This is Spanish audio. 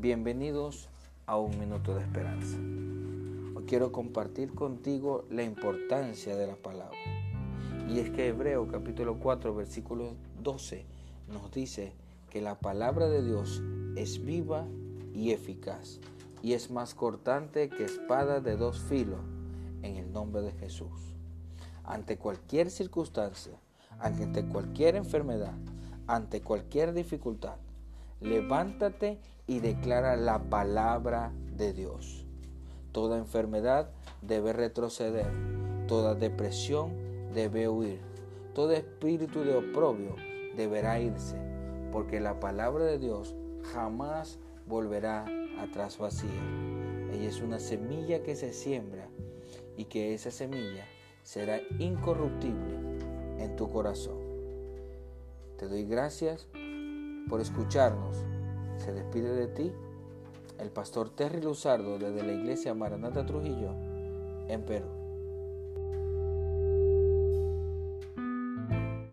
Bienvenidos a un minuto de esperanza. Hoy quiero compartir contigo la importancia de la palabra. Y es que Hebreo capítulo 4 versículo 12 nos dice que la palabra de Dios es viva y eficaz y es más cortante que espada de dos filos en el nombre de Jesús. Ante cualquier circunstancia, ante cualquier enfermedad, ante cualquier dificultad, levántate y declara la palabra de Dios. Toda enfermedad debe retroceder, toda depresión debe huir, todo espíritu de oprobio deberá irse, porque la palabra de Dios jamás volverá atrás vacía. Ella es una semilla que se siembra y que esa semilla será incorruptible en tu corazón. Te doy gracias por escucharnos. Se despide de ti el pastor Terry Luzardo desde la iglesia Maranata Trujillo en Perú.